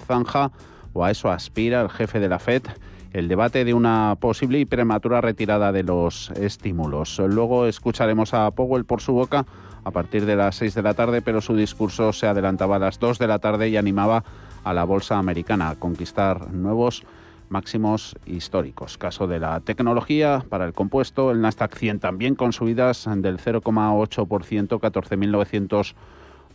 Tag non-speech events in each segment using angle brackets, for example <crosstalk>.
zanja o a eso aspira el jefe de la FED el debate de una posible y prematura retirada de los estímulos. Luego escucharemos a Powell por su boca a partir de las 6 de la tarde, pero su discurso se adelantaba a las 2 de la tarde y animaba a la bolsa americana a conquistar nuevos máximos históricos. Caso de la tecnología para el compuesto, el Nasdaq 100 también con subidas del 0,8%, 14.900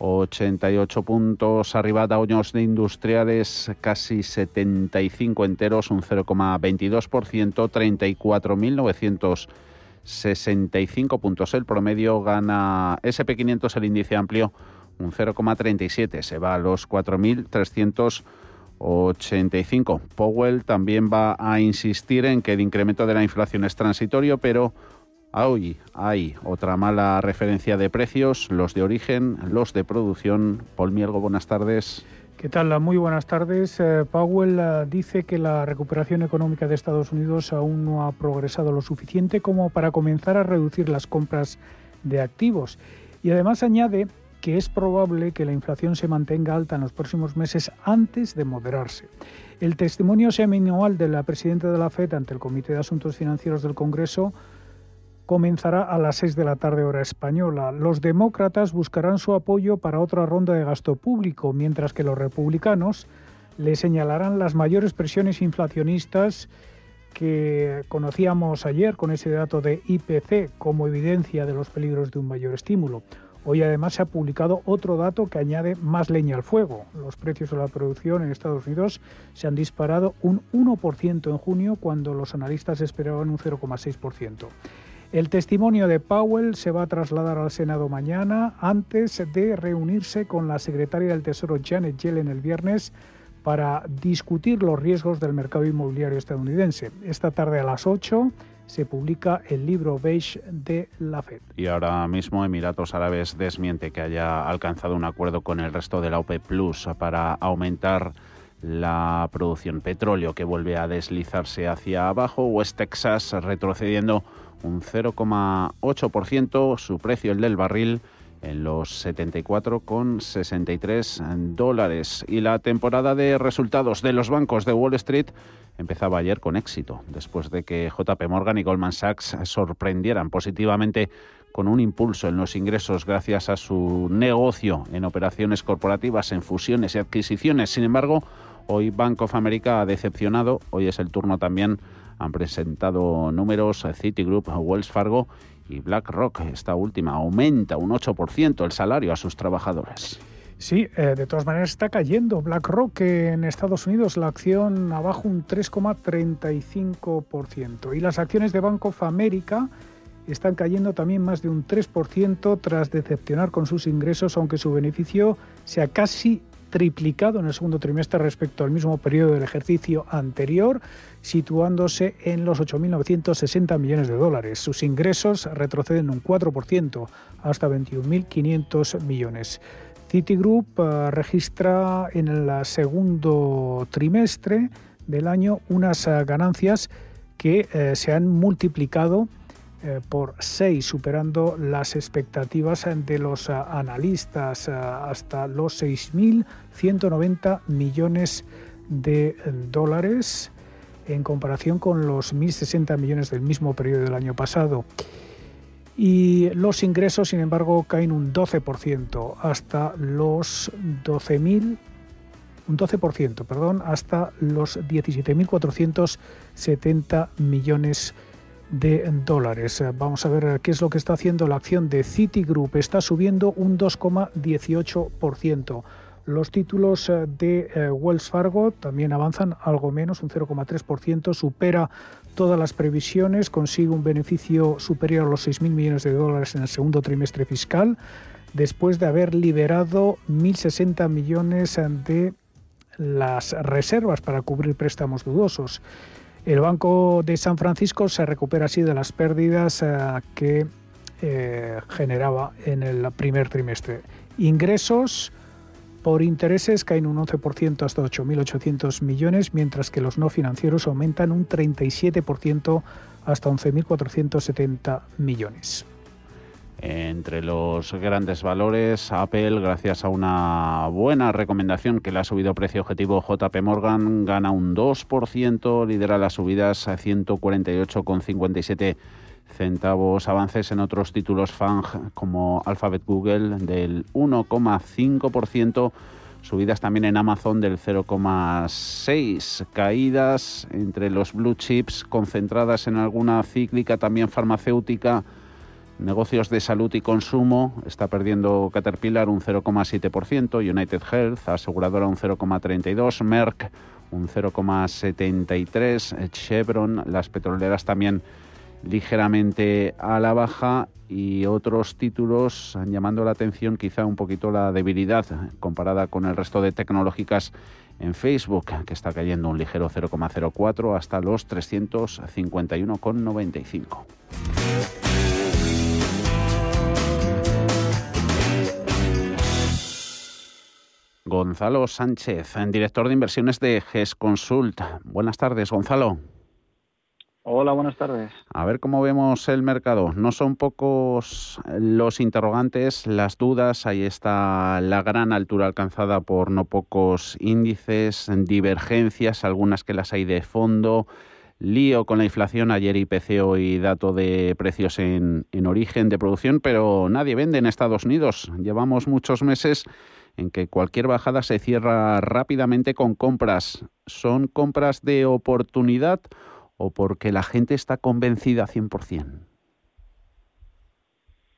88 puntos arriba Dow Jones de Industriales, casi 75 enteros, un 0,22%, 34.965 puntos. El promedio gana SP500, el índice amplio, un 0,37, se va a los 4.385. Powell también va a insistir en que el incremento de la inflación es transitorio, pero Hoy hay otra mala referencia de precios, los de origen, los de producción. Paul Mielgo, buenas tardes. ¿Qué tal? Muy buenas tardes. Eh, Powell eh, dice que la recuperación económica de Estados Unidos aún no ha progresado lo suficiente como para comenzar a reducir las compras de activos. Y además añade que es probable que la inflación se mantenga alta en los próximos meses antes de moderarse. El testimonio seminal de la presidenta de la FED ante el Comité de Asuntos Financieros del Congreso comenzará a las 6 de la tarde hora española. Los demócratas buscarán su apoyo para otra ronda de gasto público, mientras que los republicanos le señalarán las mayores presiones inflacionistas que conocíamos ayer con ese dato de IPC como evidencia de los peligros de un mayor estímulo. Hoy además se ha publicado otro dato que añade más leña al fuego. Los precios de la producción en Estados Unidos se han disparado un 1% en junio cuando los analistas esperaban un 0,6%. El testimonio de Powell se va a trasladar al Senado mañana antes de reunirse con la secretaria del Tesoro Janet Yellen el viernes para discutir los riesgos del mercado inmobiliario estadounidense. Esta tarde a las 8 se publica el libro beige de la Fed. Y ahora mismo Emiratos Árabes desmiente que haya alcanzado un acuerdo con el resto de la OPEP Plus para aumentar la producción petróleo que vuelve a deslizarse hacia abajo. West Texas retrocediendo un 0,8%, su precio el del barril en los 74,63 dólares. Y la temporada de resultados de los bancos de Wall Street empezaba ayer con éxito, después de que JP Morgan y Goldman Sachs sorprendieran positivamente con un impulso en los ingresos gracias a su negocio en operaciones corporativas, en fusiones y adquisiciones. Sin embargo, hoy Bank of America ha decepcionado, hoy es el turno también han presentado números Citigroup, Wells Fargo y BlackRock. Esta última aumenta un 8% el salario a sus trabajadores. Sí, eh, de todas maneras está cayendo. BlackRock en Estados Unidos la acción abajo un 3,35% y las acciones de Bank of America están cayendo también más de un 3% tras decepcionar con sus ingresos, aunque su beneficio sea casi triplicado en el segundo trimestre respecto al mismo periodo del ejercicio anterior, situándose en los 8.960 millones de dólares. Sus ingresos retroceden un 4% hasta 21.500 millones. Citigroup eh, registra en el segundo trimestre del año unas eh, ganancias que eh, se han multiplicado por 6, superando las expectativas de los analistas hasta los 6.190 millones de dólares en comparación con los 1.060 millones del mismo periodo del año pasado. Y los ingresos, sin embargo, caen un 12% hasta los 12.000 un 12%, perdón, hasta los 17.470 millones de dólares. Vamos a ver qué es lo que está haciendo la acción de Citigroup. Está subiendo un 2,18%. Los títulos eh, de eh, Wells Fargo también avanzan algo menos, un 0,3%, supera todas las previsiones, consigue un beneficio superior a los 6.000 millones de dólares en el segundo trimestre fiscal, después de haber liberado 1.060 millones de las reservas para cubrir préstamos dudosos. El Banco de San Francisco se recupera así de las pérdidas eh, que eh, generaba en el primer trimestre. Ingresos por intereses caen un 11% hasta 8.800 millones, mientras que los no financieros aumentan un 37% hasta 11.470 millones. Entre los grandes valores, Apple, gracias a una buena recomendación que le ha subido precio objetivo JP Morgan, gana un 2%, lidera las subidas a 148,57 centavos. Avances en otros títulos FANG como Alphabet Google del 1,5%. Subidas también en Amazon del 0,6. Caídas entre los blue chips concentradas en alguna cíclica también farmacéutica Negocios de salud y consumo está perdiendo Caterpillar un 0,7%, United Health, aseguradora un 0,32%, Merck un 0,73%, Chevron, las petroleras también ligeramente a la baja y otros títulos llamando la atención quizá un poquito la debilidad comparada con el resto de tecnológicas en Facebook, que está cayendo un ligero 0,04 hasta los 351,95. Gonzalo Sánchez, director de inversiones de GES Consult. Buenas tardes, Gonzalo. Hola, buenas tardes. A ver cómo vemos el mercado. No son pocos los interrogantes, las dudas. Ahí está la gran altura alcanzada por no pocos índices, divergencias, algunas que las hay de fondo. Lío con la inflación, ayer IPC y dato de precios en, en origen de producción, pero nadie vende en Estados Unidos. Llevamos muchos meses en que cualquier bajada se cierra rápidamente con compras. ¿Son compras de oportunidad o porque la gente está convencida 100%?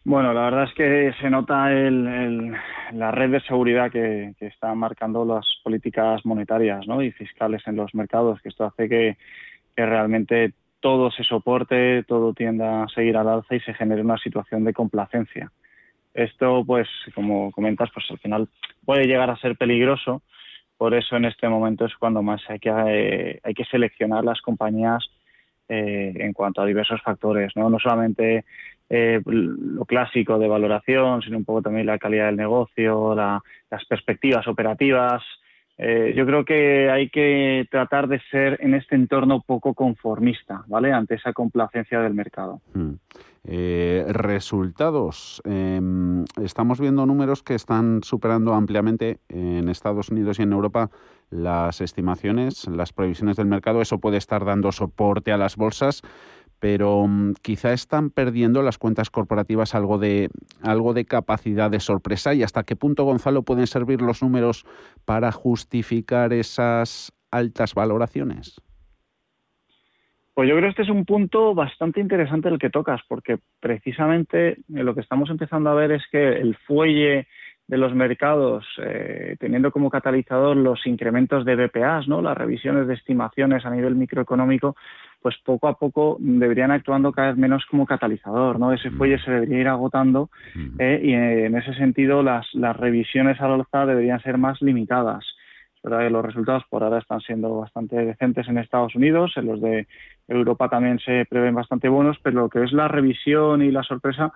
Bueno, la verdad es que se nota la red de seguridad que, están marcando las políticas monetarias y fiscales en los mercados, que esto hace que, que realmente todo se soporte, todo tienda a seguir al alza y se genere una situación de complacencia. Esto, pues, como comentas, pues al final puede llegar a ser peligroso. Por eso en este momento es cuando más hay que, eh, hay que seleccionar las compañías eh, en cuanto a diversos factores, no, no solamente eh, lo clásico de valoración, sino un poco también la calidad del negocio, las perspectivas operativas. Yo creo que hay que tratar de ser en este entorno poco conformista, ¿vale? Ante esa complacencia del mercado. Hmm. Eh, resultados. Em, estamos viendo números que están superando ampliamente en Estados Unidos y en Europa las estimaciones, las previsiones del mercado. Eso puede estar dando soporte a las bolsas, pero mm, quizá están perdiendo las cuentas corporativas algo de, algo de capacidad de sorpresa. ¿Y hasta qué punto, Gonzalo, pueden servir los números para justificar esas altas valoraciones? Pues yo creo que este es un punto bastante interesante el que tocas, porque precisamente lo que estamos empezando a ver es que el fuelle de los mercados, eh, teniendo como catalizador los incrementos de BPAs, ¿no? las revisiones de estimaciones a nivel microeconómico, pues poco a poco deberían actuando cada vez menos como catalizador, ¿no? Ese fuelle se debería ir agotando eh, y en ese sentido las, las revisiones al alza deberían ser más limitadas verdad que los resultados por ahora están siendo bastante decentes en Estados Unidos, en los de Europa también se prevén bastante buenos, pero lo que es la revisión y la sorpresa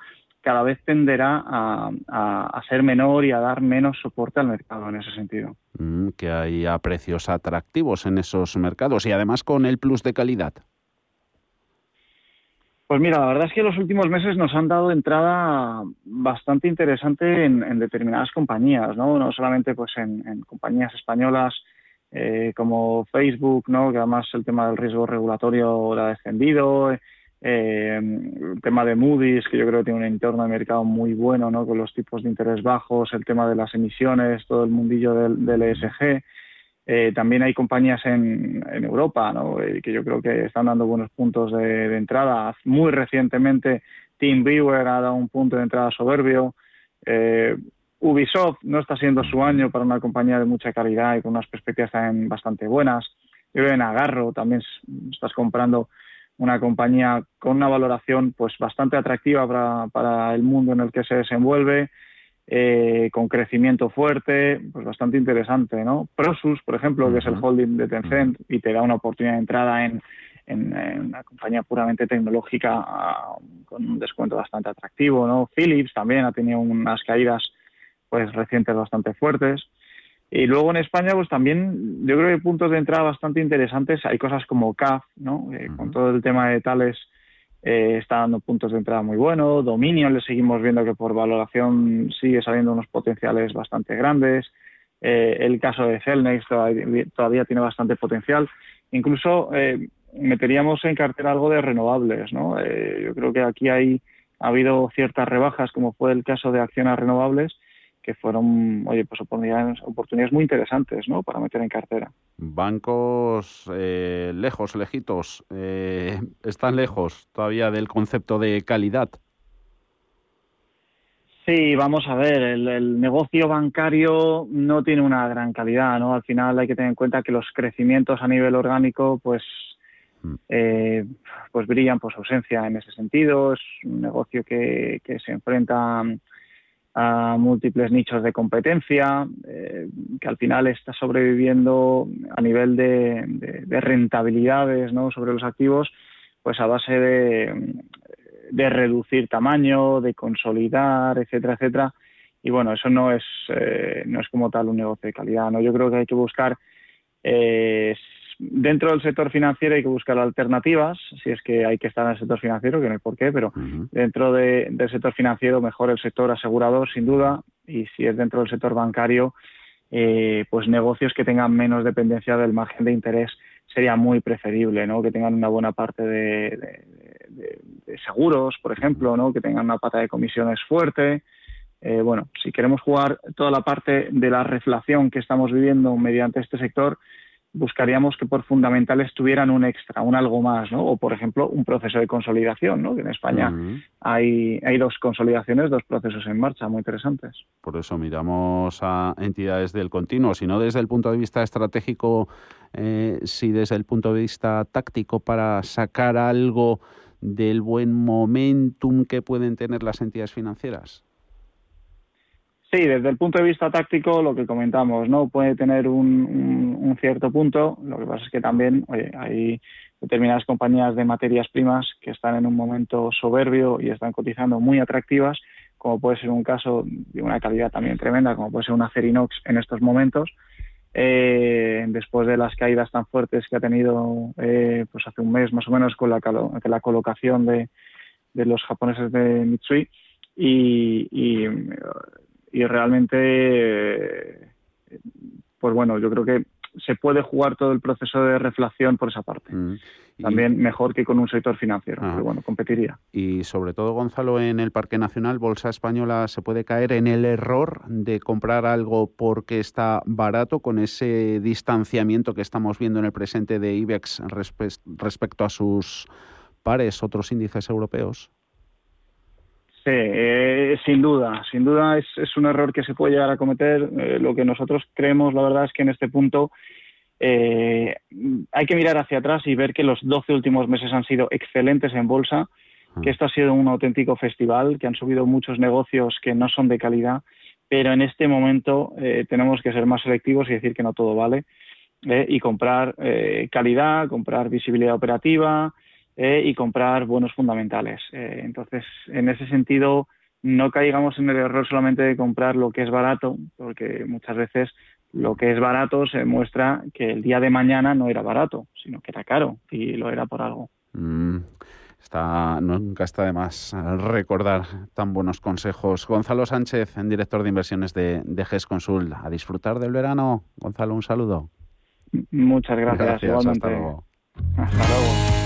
cada vez tenderá a, ser menor y a dar menos soporte al mercado en ese sentido. Mm, que haya precios atractivos en esos mercados y además con el plus de calidad. Pues mira, la verdad es que los últimos meses nos han dado entrada bastante interesante en, determinadas compañías, ¿no? No solamente pues en, compañías españolas eh, como Facebook, ¿no? Que además el tema del riesgo regulatorio lo ha descendido, eh, el tema de Moody's, que yo creo que tiene un entorno de mercado muy bueno, ¿no? Con los tipos de interés bajos, el tema de las emisiones, todo el mundillo del, ESG. Eh, también hay compañías en, Europa ¿no? Eh, que yo creo que están dando buenos puntos de, entrada. Muy recientemente, Team Brewer ha dado un punto de entrada soberbio. Eh, Ubisoft no está siendo su año para una compañía de mucha calidad y con unas perspectivas también bastante buenas. Yo en Agarro también estás comprando una compañía con una valoración pues bastante atractiva para, para el mundo en el que se desenvuelve. Eh, con crecimiento fuerte, pues bastante interesante, ¿no? Prosus, por ejemplo, que es el holding de Tencent y te da una oportunidad de entrada en, una compañía puramente tecnológica con un descuento bastante atractivo, ¿no? Philips también ha tenido unas caídas pues recientes bastante fuertes. Y luego en España, pues también yo creo que hay puntos de entrada bastante interesantes. Hay cosas como CAF, ¿no? Eh, con todo el tema de tales eh, está dando puntos de entrada muy buenos. Dominion le seguimos viendo que por valoración sigue saliendo unos potenciales bastante grandes. Eh, el caso de Celnex todavía, tiene bastante potencial. Incluso eh, meteríamos en cartera algo de renovables. ¿no? yo creo que aquí hay, ha habido ciertas rebajas, como fue el caso de acciones renovables, que fueron, oye, pues oportunidades, oportunidades muy interesantes, ¿no? Para meter en cartera. Bancos eh, lejos, lejitos, eh, están lejos todavía del concepto de calidad. Sí, vamos a ver, el, negocio bancario no tiene una gran calidad, ¿no? Al final hay que tener en cuenta que los crecimientos a nivel orgánico, pues, mm. eh, pues brillan por su ausencia en ese sentido. Es un negocio que, que se enfrenta a múltiples nichos de competencia, eh, que al final está sobreviviendo a nivel de, rentabilidades ¿no? sobre los activos, pues a base de, reducir tamaño, de consolidar, etcétera, etcétera. Y bueno, eso no es, eh, no es como tal un negocio de calidad. ¿no? Yo creo que hay que buscar eh, dentro del sector financiero hay que buscar alternativas, si es que hay que estar en el sector financiero, que no hay por qué, pero dentro del sector financiero mejor el sector asegurador, sin duda, y si es dentro del sector bancario, eh, pues negocios que tengan menos dependencia del margen de interés sería muy preferible, ¿no? Que tengan una buena parte de, seguros, por ejemplo, ¿no? Que tengan una pata de comisiones fuerte. Eh, bueno, si queremos jugar toda la parte de la reflación que estamos viviendo mediante este sector, buscaríamos que por fundamentales tuvieran un extra, un algo más, ¿no? O, por ejemplo, un proceso de consolidación, ¿no? Que en España hay, hay dos consolidaciones, dos procesos en marcha muy interesantes. Por eso miramos a entidades del continuo, si no desde el punto de vista estratégico, eh, si desde el punto de vista táctico para sacar algo del buen momentum que pueden tener las entidades financieras. Sí, desde el punto de vista táctico, lo que comentamos, ¿no? Puede tener un, cierto punto. Lo que pasa es que también hay determinadas compañías de materias primas que están en un momento soberbio y están cotizando muy atractivas, como puede ser un caso de una calidad también tremenda, como puede ser una Cerinox en estos momentos. Eh, después de las caídas tan fuertes que ha tenido eh, pues hace un mes más o menos con la, la colocación de, los japoneses de Mitsui y y realmente, pues bueno, yo creo que se puede jugar todo el proceso de reflación por esa parte. Mm. También mejor que con un sector financiero, pero bueno, competiría. Y sobre todo, Gonzalo, en el Parque Nacional, Bolsa Española se puede caer en el error de comprar algo porque está barato, con ese distanciamiento que estamos viendo en el presente de IBEX respecto a sus pares, otros índices europeos. Sí, eh, sin duda, sin duda es, es, un error que se puede llegar a cometer. Eh, lo que nosotros creemos, la verdad, es que en este punto eh, hay que mirar hacia atrás y ver que los 12 últimos meses han sido excelentes en bolsa, ah. que esto ha sido un auténtico festival, que han subido muchos negocios que no son de calidad, pero en este momento tenemos que ser más selectivos y decir que no todo vale y comprar calidad, comprar visibilidad operativa, eh, y comprar buenos fundamentales. Eh, entonces, en ese sentido, no caigamos en el error solamente de comprar lo que es barato, porque muchas veces lo que es barato se muestra que el día de mañana no era barato, sino que era caro y lo era por algo. Mm, está, nunca está de más recordar tan buenos consejos. Gonzalo Sánchez, director de inversiones de, de GES Consul. A disfrutar del verano. Gonzalo, un saludo. Muchas gracias. gracias hasta luego. Hasta luego.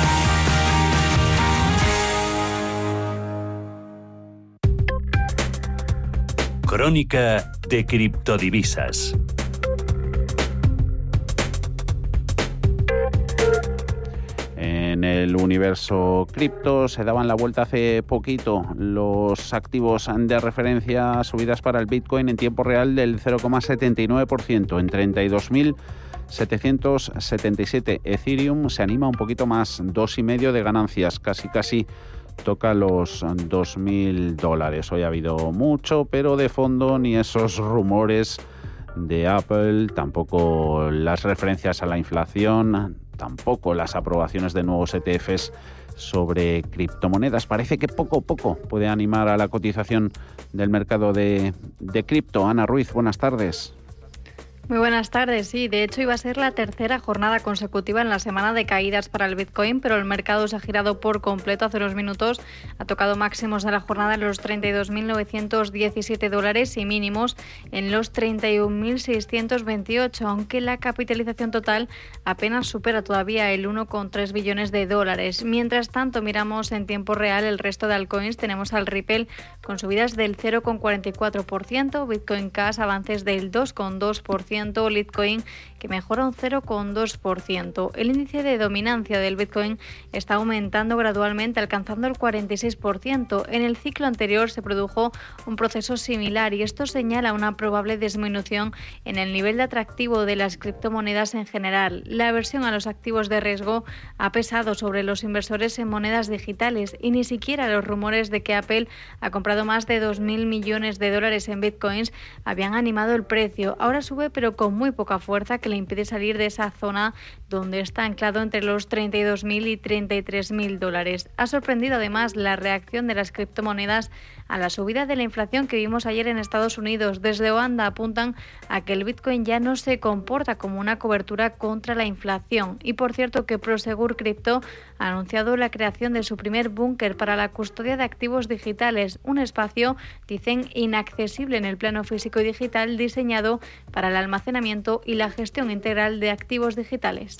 Crónica de criptodivisas. En el universo cripto se daban la vuelta hace poquito los activos de referencia subidas para el Bitcoin en tiempo real del 0,79% en 32.777. Ethereum se anima un poquito más, dos y medio de ganancias, casi casi toca los 2.000 dólares. Hoy ha habido mucho, pero de fondo ni esos rumores de Apple, tampoco las referencias a la inflación, tampoco las aprobaciones de nuevos ETFs sobre criptomonedas. Parece que poco a poco puede animar a la cotización del mercado de, de cripto. Ana Ruiz, buenas tardes. Muy buenas tardes. Sí, de hecho iba a ser la tercera jornada consecutiva en la semana de caídas para el Bitcoin, pero el mercado se ha girado por completo hace unos minutos. Ha tocado máximos de la jornada en los 32.917 dólares y mínimos en los 31.628, aunque la capitalización total apenas supera todavía el 1,3 billones de dólares. Mientras tanto, miramos en tiempo real el resto de altcoins. Tenemos al Ripple con subidas del 0,44%, Bitcoin Cash avances del 2,2%, Litecoin que mejora un 0,2%. El índice de dominancia del Bitcoin está aumentando gradualmente, alcanzando el 46%. En el ciclo anterior se produjo un proceso similar y esto señala una probable disminución en el nivel de atractivo de las criptomonedas en general. La aversión a los activos de riesgo ha pesado sobre los inversores en monedas digitales y ni siquiera los rumores de que Apple ha comprado más de 2.000 millones de dólares en bitcoins habían animado el precio. Ahora sube pero con muy poca fuerza que le impide salir de esa zona donde está anclado entre los 32.000 y 33.000 dólares. Ha sorprendido además la reacción de las criptomonedas a la subida de la inflación que vimos ayer en Estados Unidos. Desde Oanda apuntan a que el Bitcoin ya no se comporta como una cobertura contra la inflación. Y por cierto que Prosegur Crypto ha anunciado la creación de su primer búnker para la custodia de activos digitales, un espacio, dicen, inaccesible en el plano físico y digital diseñado para el almacenamiento y la gestión integral de activos digitales.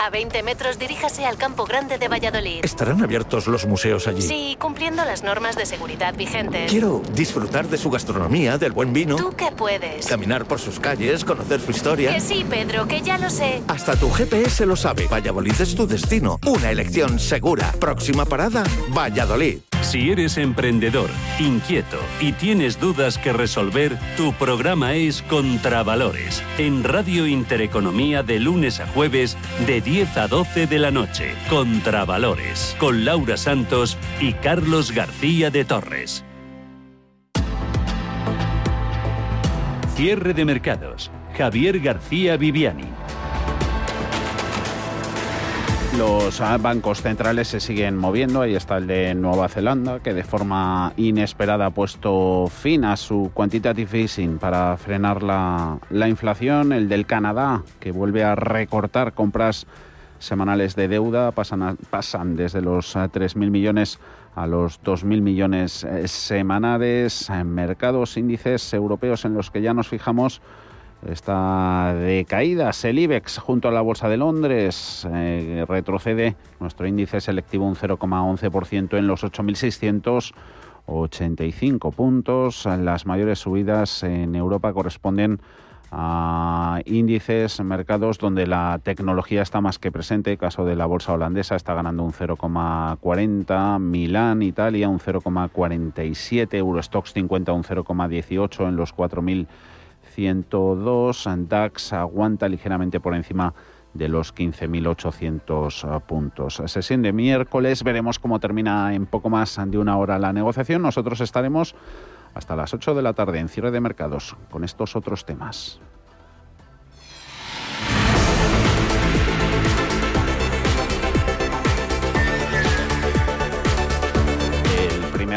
A 20 metros diríjase al Campo Grande de Valladolid. ¿Estarán abiertos los museos allí? Sí, cumpliendo las normas de seguridad vigentes. Quiero disfrutar de su gastronomía, del buen vino. ¿Tú qué puedes? Caminar por sus calles, conocer su historia. Que sí, Pedro, que ya lo sé. Hasta tu GPS lo sabe. Valladolid es tu destino. Una elección segura. Próxima parada, Valladolid. Si eres emprendedor, inquieto y tienes dudas que resolver, tu programa es Contravalores, en Radio Intereconomía de lunes a jueves de 10 a 12 de la noche. Contravalores, con Laura Santos y Carlos García de Torres. Cierre de mercados. Javier García Viviani. Los bancos centrales se siguen moviendo. Ahí está el de Nueva Zelanda, que de forma inesperada ha puesto fin a su quantitative easing para frenar la, la inflación. El del Canadá, que vuelve a recortar compras semanales de deuda, pasan, pasan desde los eh, 3.000 millones a los 2.000 millones eh, semanales. En mercados, índices europeos en los que ya nos fijamos está de caídas. El IBEX junto a la Bolsa de Londres eh, retrocede nuestro índice selectivo un 0,11% en los 8.685 puntos. Las mayores subidas en Europa corresponden a índices, mercados donde la tecnología está más que presente. El caso de la bolsa holandesa está ganando un 0,40, Milán, Italia un 0,47, Eurostox 50 un 0,18 en los 4.102, DAX aguanta ligeramente por encima de los 15.800 puntos. Sesión de miércoles, veremos cómo termina en poco más de una hora la negociación. Nosotros estaremos hasta las 8 de la tarde en cierre de mercados con estos otros temas.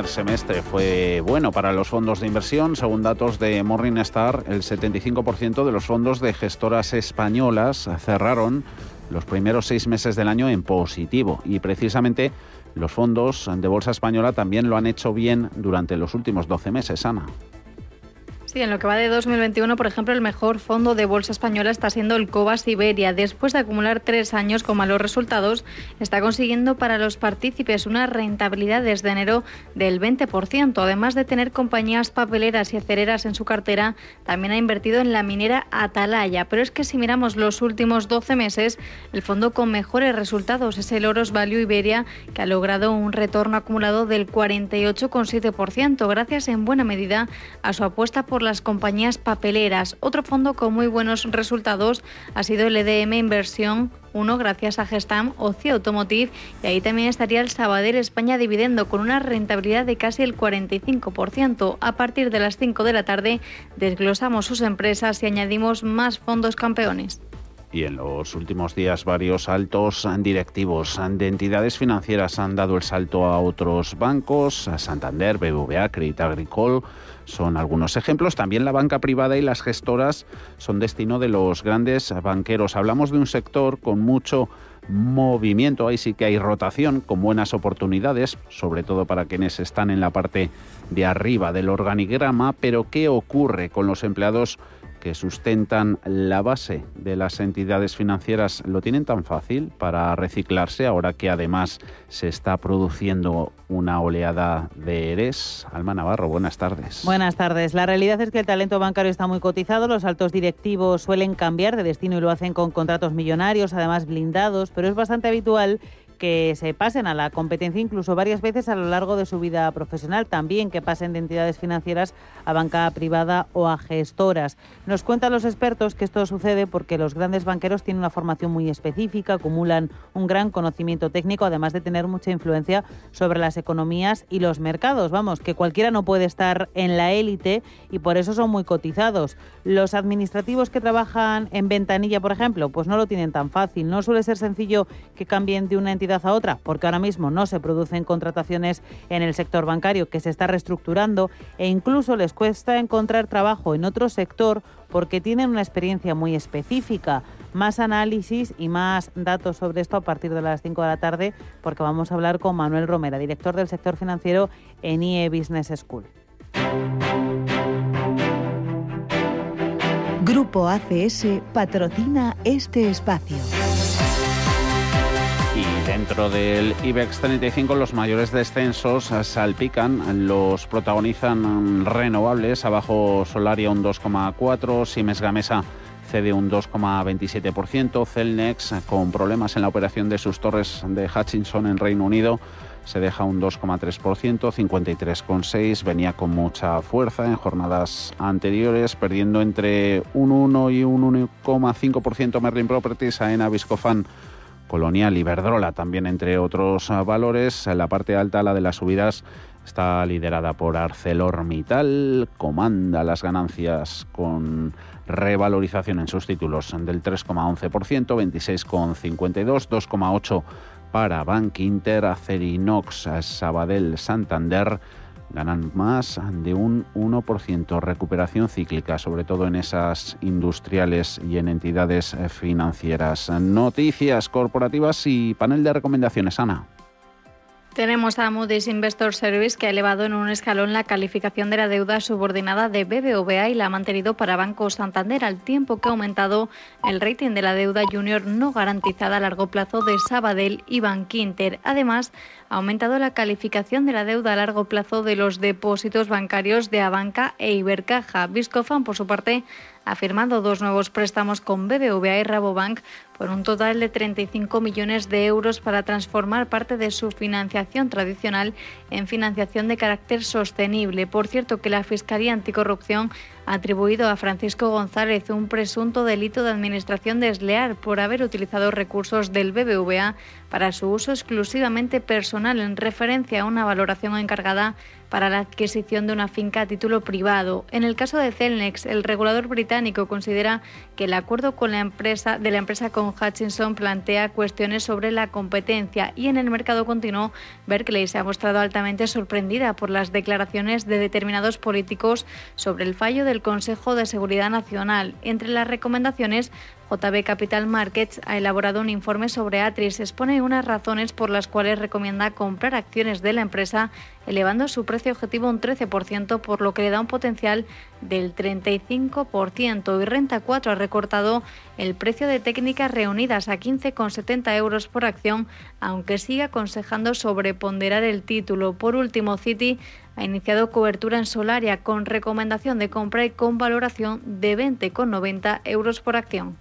Semestre fue bueno para los fondos de inversión. Según datos de Morningstar, el 75% de los fondos de gestoras españolas cerraron los primeros seis meses del año en positivo y precisamente los fondos de Bolsa Española también lo han hecho bien durante los últimos 12 meses, Ana. Sí, en lo que va de 2021, por ejemplo, el mejor fondo de bolsa española está siendo el Cobas Iberia. Después de acumular tres años con malos resultados, está consiguiendo para los partícipes una rentabilidad desde enero del 20%. Además de tener compañías papeleras y acereras en su cartera, también ha invertido en la minera Atalaya. Pero es que si miramos los últimos 12 meses, el fondo con mejores resultados es el Oros Value Iberia, que ha logrado un retorno acumulado del 48,7%, gracias en buena medida a su apuesta por las compañías papeleras. Otro fondo con muy buenos resultados ha sido el EDM Inversión uno gracias a Gestam Ocio Automotive y ahí también estaría el Sabadell España Dividendo con una rentabilidad de casi el 45%. A partir de las 5 de la tarde desglosamos sus empresas y añadimos más fondos campeones y en los últimos días varios altos directivos de entidades financieras han dado el salto a otros bancos, a Santander, BBVA, Credit Agricole, son algunos ejemplos. También la banca privada y las gestoras son destino de los grandes banqueros. Hablamos de un sector con mucho movimiento, ahí sí que hay rotación, con buenas oportunidades, sobre todo para quienes están en la parte de arriba del organigrama, pero ¿qué ocurre con los empleados que sustentan la base de las entidades financieras lo tienen tan fácil para reciclarse ahora que además se está produciendo una oleada de ERES. Alma Navarro, buenas tardes. Buenas tardes. La realidad es que el talento bancario está muy cotizado, los altos directivos suelen cambiar de destino y lo hacen con contratos millonarios, además blindados, pero es bastante habitual que se pasen a la competencia incluso varias veces a lo largo de su vida profesional, también que pasen de entidades financieras a banca privada o a gestoras. Nos cuentan los expertos que esto sucede porque los grandes banqueros tienen una formación muy específica, acumulan un gran conocimiento técnico, además de tener mucha influencia sobre las economías y los mercados. Vamos, que cualquiera no puede estar en la élite y por eso son muy cotizados. Los administrativos que trabajan en ventanilla, por ejemplo, pues no lo tienen tan fácil. No suele ser sencillo que cambien de una entidad a otra, porque ahora mismo no se producen contrataciones en el sector bancario que se está reestructurando e incluso les cuesta encontrar trabajo en otro sector porque tienen una experiencia muy específica. Más análisis y más datos sobre esto a partir de las 5 de la tarde, porque vamos a hablar con Manuel Romera, director del sector financiero en IE Business School. Grupo ACS patrocina este espacio. Dentro del IBEX 35 los mayores descensos salpican, los protagonizan renovables, abajo Solaria un 2,4, Siemens Gamesa cede un 2,27%, Celnex con problemas en la operación de sus torres de Hutchinson en Reino Unido se deja un 2,3%, 53,6%, venía con mucha fuerza en jornadas anteriores, perdiendo entre un 1 y un 1,5% Merlin Properties, AENA Viscofan Colonial, Iberdrola también entre otros ah, valores. La parte alta, la de las subidas, está liderada por ArcelorMittal, comanda las ganancias con revalorización en sus títulos del 3,11%, 26,52, 2,8 para Bank Inter, Acerinox, Sabadell, Santander ganan más de un 1%. Recuperación cíclica, sobre todo en esas industriales y en entidades financieras. Noticias corporativas y panel de recomendaciones, Ana. Tenemos a Moody's Investor Service que ha elevado en un escalón la calificación de la deuda subordinada de BBVA y la ha mantenido para Banco Santander al tiempo que ha aumentado el rating de la deuda junior no garantizada a largo plazo de Sabadell y Bankinter. Además, ha aumentado la calificación de la deuda a largo plazo de los depósitos bancarios de Abanca e Ibercaja. Viscofan, por su parte, ha firmado dos nuevos préstamos con BBVA y Rabobank por un total de 35 millones de euros para transformar parte de su financiación tradicional en financiación de carácter sostenible. Por cierto, que la Fiscalía Anticorrupción ha atribuido a Francisco González un presunto delito de administración desleal por haber utilizado recursos del BBVA para su uso exclusivamente personal en referencia a una valoración encargada para la adquisición de una finca a título privado. En el caso de Celnex, el regulador británico considera que el acuerdo con la empresa, de la empresa con Hutchinson plantea cuestiones sobre la competencia y en el mercado continuo Berkeley se ha mostrado altamente sorprendida por las declaraciones de determinados políticos sobre el fallo del Consejo de Seguridad Nacional. Entre las recomendaciones JB Capital Markets ha elaborado un informe sobre Atris. Expone unas razones por las cuales recomienda comprar acciones de la empresa, elevando su precio objetivo un 13%, por lo que le da un potencial del 35%. Y Renta 4 ha recortado el precio de técnicas reunidas a 15,70 euros por acción, aunque sigue aconsejando sobreponderar el título. Por último, Citi ha iniciado cobertura en Solaria con recomendación de compra y con valoración de 20,90 euros por acción.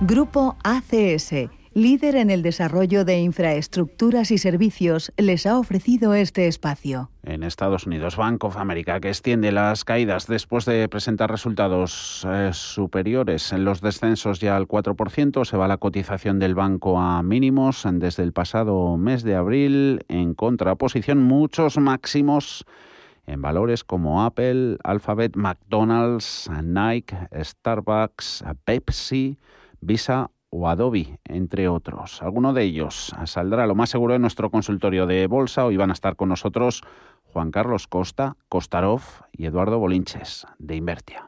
Grupo ACS, líder en el desarrollo de infraestructuras y servicios, les ha ofrecido este espacio. En Estados Unidos, Bank of America, que extiende las caídas después de presentar resultados eh, superiores en los descensos ya al 4%, se va la cotización del banco a mínimos desde el pasado mes de abril, en contraposición muchos máximos en valores como Apple, Alphabet, McDonald's, Nike, Starbucks, Pepsi, Visa o Adobe, entre otros. Alguno de ellos saldrá lo más seguro en nuestro consultorio de bolsa. Hoy van a estar con nosotros Juan Carlos Costa, Costarov y Eduardo Bolinches, de Invertia.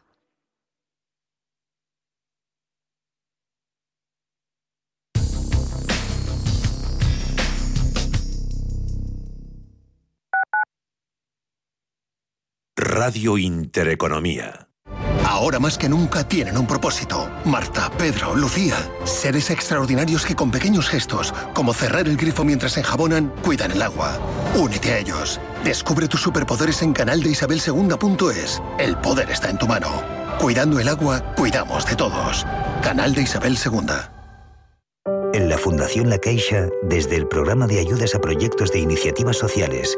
Radio Intereconomía. Ahora más que nunca tienen un propósito. Marta, Pedro, Lucía. Seres extraordinarios que con pequeños gestos, como cerrar el grifo mientras enjabonan, cuidan el agua. Únete a ellos. Descubre tus superpoderes en canal de Isabel El poder está en tu mano. Cuidando el agua, cuidamos de todos. Canal de Isabel II. En la Fundación La Caixa, desde el programa de ayudas a proyectos de iniciativas sociales,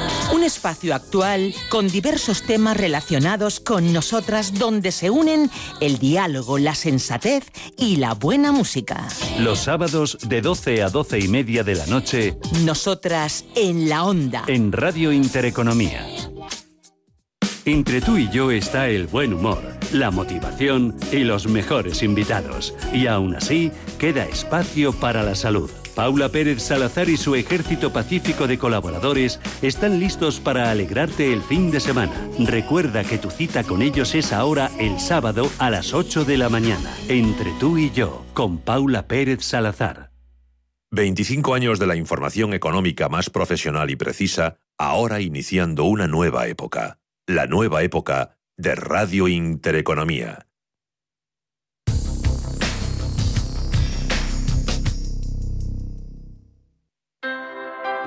un espacio actual con diversos temas relacionados con nosotras donde se unen el diálogo, la sensatez y la buena música. Los sábados de 12 a 12 y media de la noche. Nosotras en la onda. En Radio Intereconomía. Entre tú y yo está el buen humor, la motivación y los mejores invitados. Y aún así, queda espacio para la salud. Paula Pérez Salazar y su ejército pacífico de colaboradores están listos para alegrarte el fin de semana. Recuerda que tu cita con ellos es ahora el sábado a las 8 de la mañana, entre tú y yo, con Paula Pérez Salazar. 25 años de la información económica más profesional y precisa, ahora iniciando una nueva época. La nueva época de Radio Intereconomía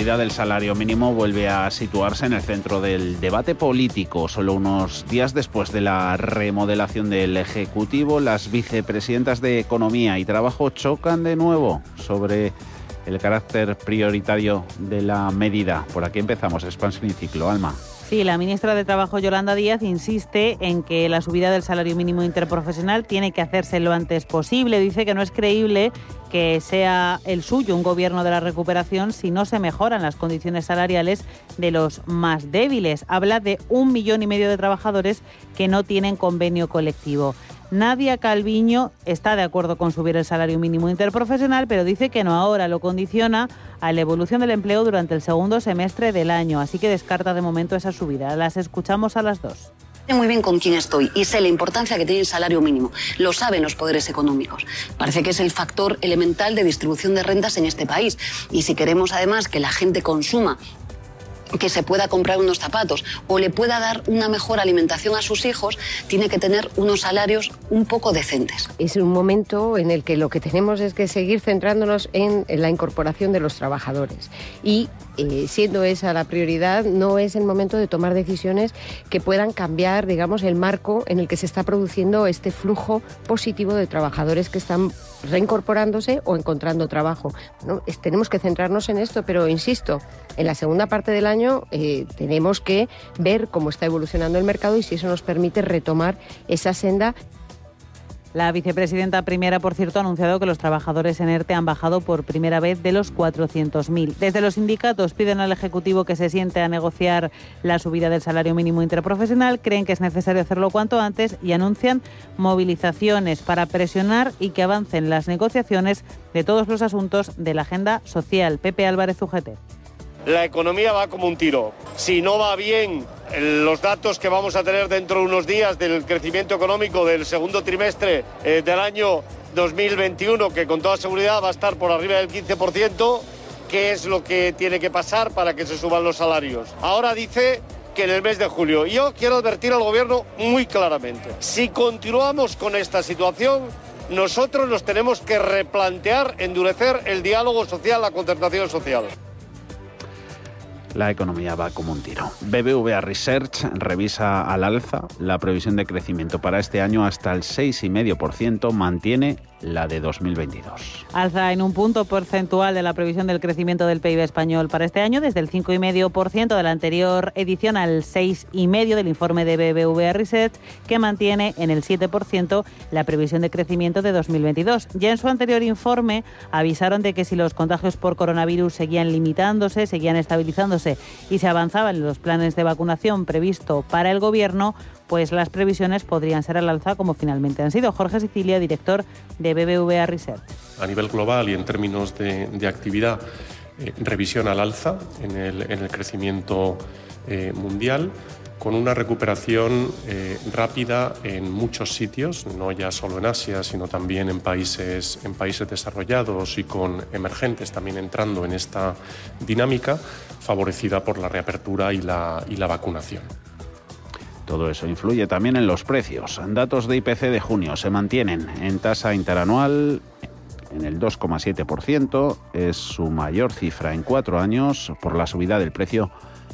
Subida del salario mínimo vuelve a situarse en el centro del debate político. Solo unos días después de la remodelación del Ejecutivo, las vicepresidentas de Economía y Trabajo chocan de nuevo sobre el carácter prioritario de la medida. Por aquí empezamos, expansión y ciclo. Alma. Sí, la ministra de Trabajo, Yolanda Díaz, insiste en que la subida del salario mínimo interprofesional tiene que hacerse lo antes posible. Dice que no es creíble que sea el suyo un gobierno de la recuperación si no se mejoran las condiciones salariales de los más débiles. Habla de un millón y medio de trabajadores que no tienen convenio colectivo. Nadia Calviño está de acuerdo con subir el salario mínimo interprofesional, pero dice que no ahora, lo condiciona a la evolución del empleo durante el segundo semestre del año, así que descarta de momento esa subida. Las escuchamos a las dos Sé muy bien con quién estoy y sé la importancia que tiene el salario mínimo. Lo saben los poderes económicos. Parece que es el factor elemental de distribución de rentas en este país. Y si queremos además que la gente consuma que se pueda comprar unos zapatos o le pueda dar una mejor alimentación a sus hijos, tiene que tener unos salarios un poco decentes. Es un momento en el que lo que tenemos es que seguir centrándonos en la incorporación de los trabajadores y eh, siendo esa la prioridad, no es el momento de tomar decisiones que puedan cambiar, digamos, el marco en el que se está produciendo este flujo positivo de trabajadores que están reincorporándose o encontrando trabajo. tenemos que centrarnos en esto, pero insisto, en la segunda parte del año eh, tenemos que ver cómo está evolucionando el mercado y si eso nos permite retomar esa senda la vicepresidenta primera, por cierto, ha anunciado que los trabajadores en ERTE han bajado por primera vez de los 400.000. Desde los sindicatos piden al Ejecutivo que se siente a negociar la subida del salario mínimo interprofesional, creen que es necesario hacerlo cuanto antes y anuncian movilizaciones para presionar y que avancen las negociaciones de todos los asuntos de la agenda social. Pepe Álvarez UGT la economía va como un tiro. Si no va bien los datos que vamos a tener dentro de unos días del crecimiento económico del segundo trimestre eh, del año 2021, que con toda seguridad va a estar por arriba del 15%, ¿qué es lo que tiene que pasar para que se suban los salarios? Ahora dice que en el mes de julio. Yo quiero advertir al gobierno muy claramente, si continuamos con esta situación, nosotros nos tenemos que replantear, endurecer el diálogo social, la concertación social la economía va como un tiro. BBVA Research revisa al alza la previsión de crecimiento para este año hasta el 6,5%, mantiene la de 2022. Alza en un punto porcentual de la previsión del crecimiento del PIB español para este año, desde el 5,5% de la anterior edición al 6,5% del informe de BBVA Research, que mantiene en el 7% la previsión de crecimiento de 2022. Ya en su anterior informe avisaron de que si los contagios por coronavirus seguían limitándose, seguían estabilizándose y se avanzaban los planes de vacunación previsto para el Gobierno, pues las previsiones podrían ser al alza como finalmente han sido. Jorge Sicilia, director de BBVA Research. A nivel global y en términos de, actividad, eh, revisión al alza en el, crecimiento eh, mundial con una recuperación eh, rápida en muchos sitios, no ya solo en Asia, sino también en países, en países desarrollados y con emergentes también entrando en esta dinámica, favorecida por la reapertura y la vacunación. Todo eso influye también en los precios. Datos de IPC de junio se mantienen en tasa interanual en el 2,7%. Es su mayor cifra en cuatro años por la subida del precio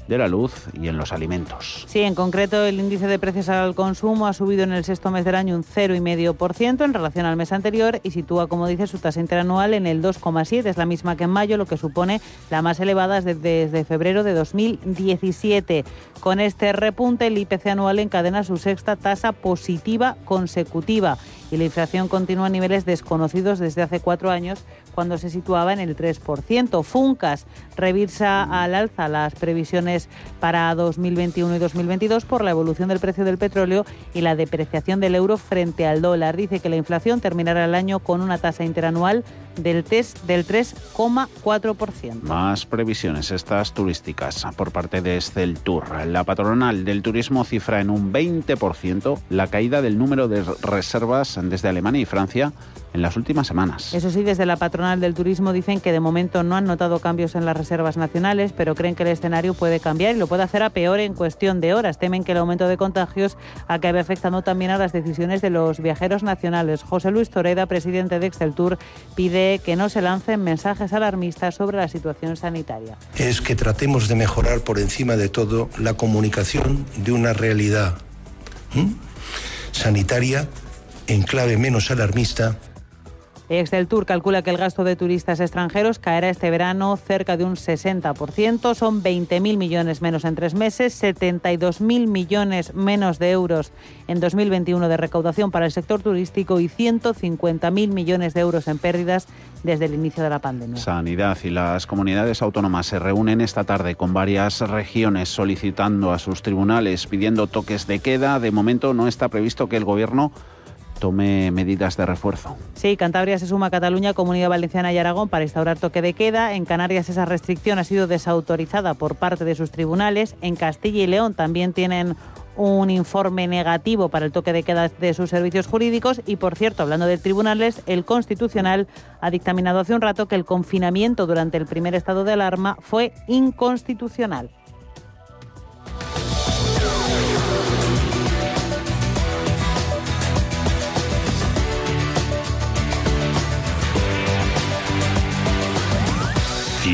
de la luz y en los alimentos. Sí, en concreto el índice de precios al consumo ha subido en el sexto mes del año un 0,5% en relación al mes anterior y sitúa, como dice, su tasa interanual en el 2,7, es la misma que en mayo, lo que supone la más elevada desde, desde febrero de 2017. Con este repunte, el IPC anual encadena su sexta tasa positiva consecutiva y la inflación continúa a niveles desconocidos desde hace cuatro años, cuando se situaba en el 3%. Funcas revisa al alza las previsiones para 2021 y 2022 por la evolución del precio del petróleo y la depreciación del euro frente al dólar. Dice que la inflación terminará el año con una tasa interanual del, test del 3,4%. Más previsiones estas turísticas por parte de Tour. La patronal del turismo cifra en un 20% la caída del número de reservas desde Alemania y Francia en las últimas semanas. Eso sí, desde la patronal del turismo dicen que de momento no han notado cambios en las reservas nacionales, pero creen que el escenario puede cambiar y lo puede hacer a peor en cuestión de horas. Temen que el aumento de contagios acabe afectando también a las decisiones de los viajeros nacionales. José Luis Toreda, presidente de Exceltur, pide que no se lancen mensajes alarmistas sobre la situación sanitaria. Es que tratemos de mejorar por encima de todo la comunicación de una realidad sanitaria en clave menos alarmista Exceltur calcula que el gasto de turistas extranjeros caerá este verano cerca de un 60%. Son 20.000 millones menos en tres meses, 72.000 millones menos de euros en 2021 de recaudación para el sector turístico y 150.000 millones de euros en pérdidas desde el inicio de la pandemia. Sanidad y las comunidades autónomas se reúnen esta tarde con varias regiones solicitando a sus tribunales pidiendo toques de queda. De momento no está previsto que el Gobierno tome medidas de refuerzo. Sí, Cantabria se suma a Cataluña, Comunidad Valenciana y Aragón para instaurar toque de queda. En Canarias esa restricción ha sido desautorizada por parte de sus tribunales. En Castilla y León también tienen un informe negativo para el toque de queda de sus servicios jurídicos y, por cierto, hablando de tribunales, el Constitucional ha dictaminado hace un rato que el confinamiento durante el primer estado de alarma fue inconstitucional.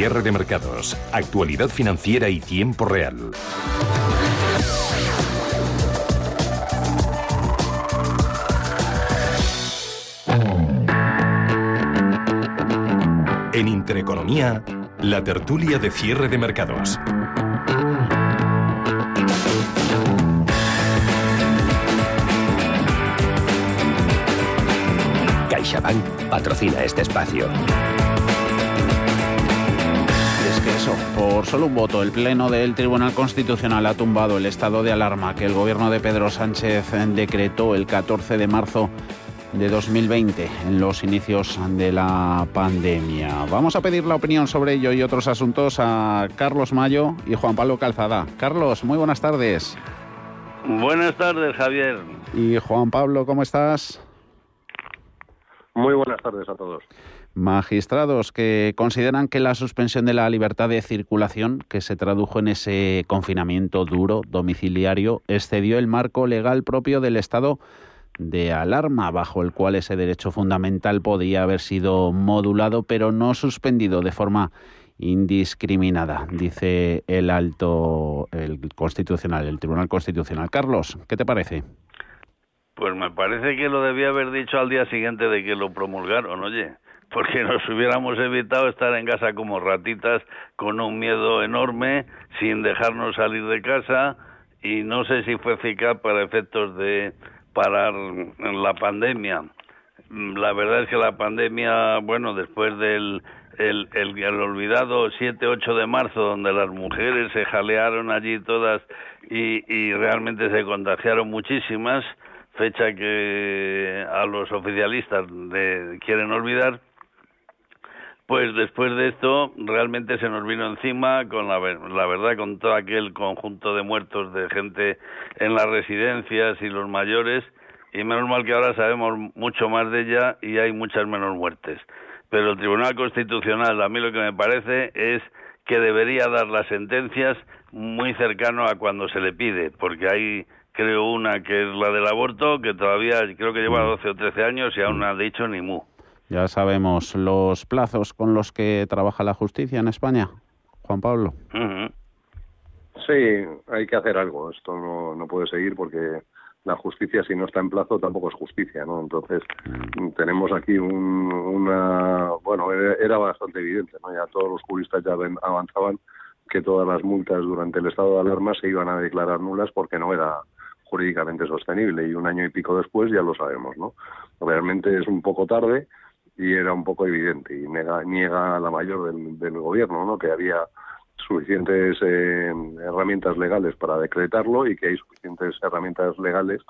Cierre de mercados, actualidad financiera y tiempo real. En Intereconomía, la tertulia de cierre de mercados. CaixaBank patrocina este espacio. Por solo un voto, el Pleno del Tribunal Constitucional ha tumbado el estado de alarma que el gobierno de Pedro Sánchez decretó el 14 de marzo de 2020, en los inicios de la pandemia. Vamos a pedir la opinión sobre ello y otros asuntos a Carlos Mayo y Juan Pablo Calzada. Carlos, muy buenas tardes. Buenas tardes, Javier. Y Juan Pablo, ¿cómo estás? Muy buenas tardes a todos. Magistrados que consideran que la suspensión de la libertad de circulación, que se tradujo en ese confinamiento duro domiciliario, excedió el marco legal propio del Estado de alarma bajo el cual ese derecho fundamental podía haber sido modulado pero no suspendido de forma indiscriminada, dice el alto, el constitucional, el Tribunal Constitucional. Carlos, ¿qué te parece? Pues me parece que lo debía haber dicho al día siguiente de que lo promulgaron, oye, porque <laughs> nos hubiéramos evitado estar en casa como ratitas con un miedo enorme, sin dejarnos salir de casa y no sé si fue eficaz para efectos de parar la pandemia. La verdad es que la pandemia, bueno, después del el, el, olvidado 7-8 de marzo, donde las mujeres se jalearon allí todas y, y realmente se contagiaron muchísimas, fecha que a los oficialistas le quieren olvidar, pues después de esto realmente se nos vino encima con la, la verdad con todo aquel conjunto de muertos de gente en las residencias y los mayores y menos mal que ahora sabemos mucho más de ella y hay muchas menos muertes. Pero el Tribunal Constitucional a mí lo que me parece es que debería dar las sentencias muy cercano a cuando se le pide, porque hay creo una que es la del aborto, que todavía creo que lleva 12 o 13 años y aún no ha dicho ni mu. Ya sabemos los plazos con los que trabaja la justicia en España. Juan Pablo. Sí, hay que hacer algo. Esto no, no puede seguir porque la justicia, si no está en plazo, tampoco es justicia, ¿no? Entonces, tenemos aquí un, una. Bueno, era bastante evidente, ¿no? Ya todos los juristas ya avanzaban que todas las multas durante el estado de alarma se iban a declarar nulas porque no era jurídicamente sostenible y un año y pico después ya lo sabemos, ¿no? Realmente es un poco tarde y era un poco evidente y niega, la mayor del, del gobierno no que había suficientes eh, herramientas legales para decretarlo y que hay suficientes herramientas legales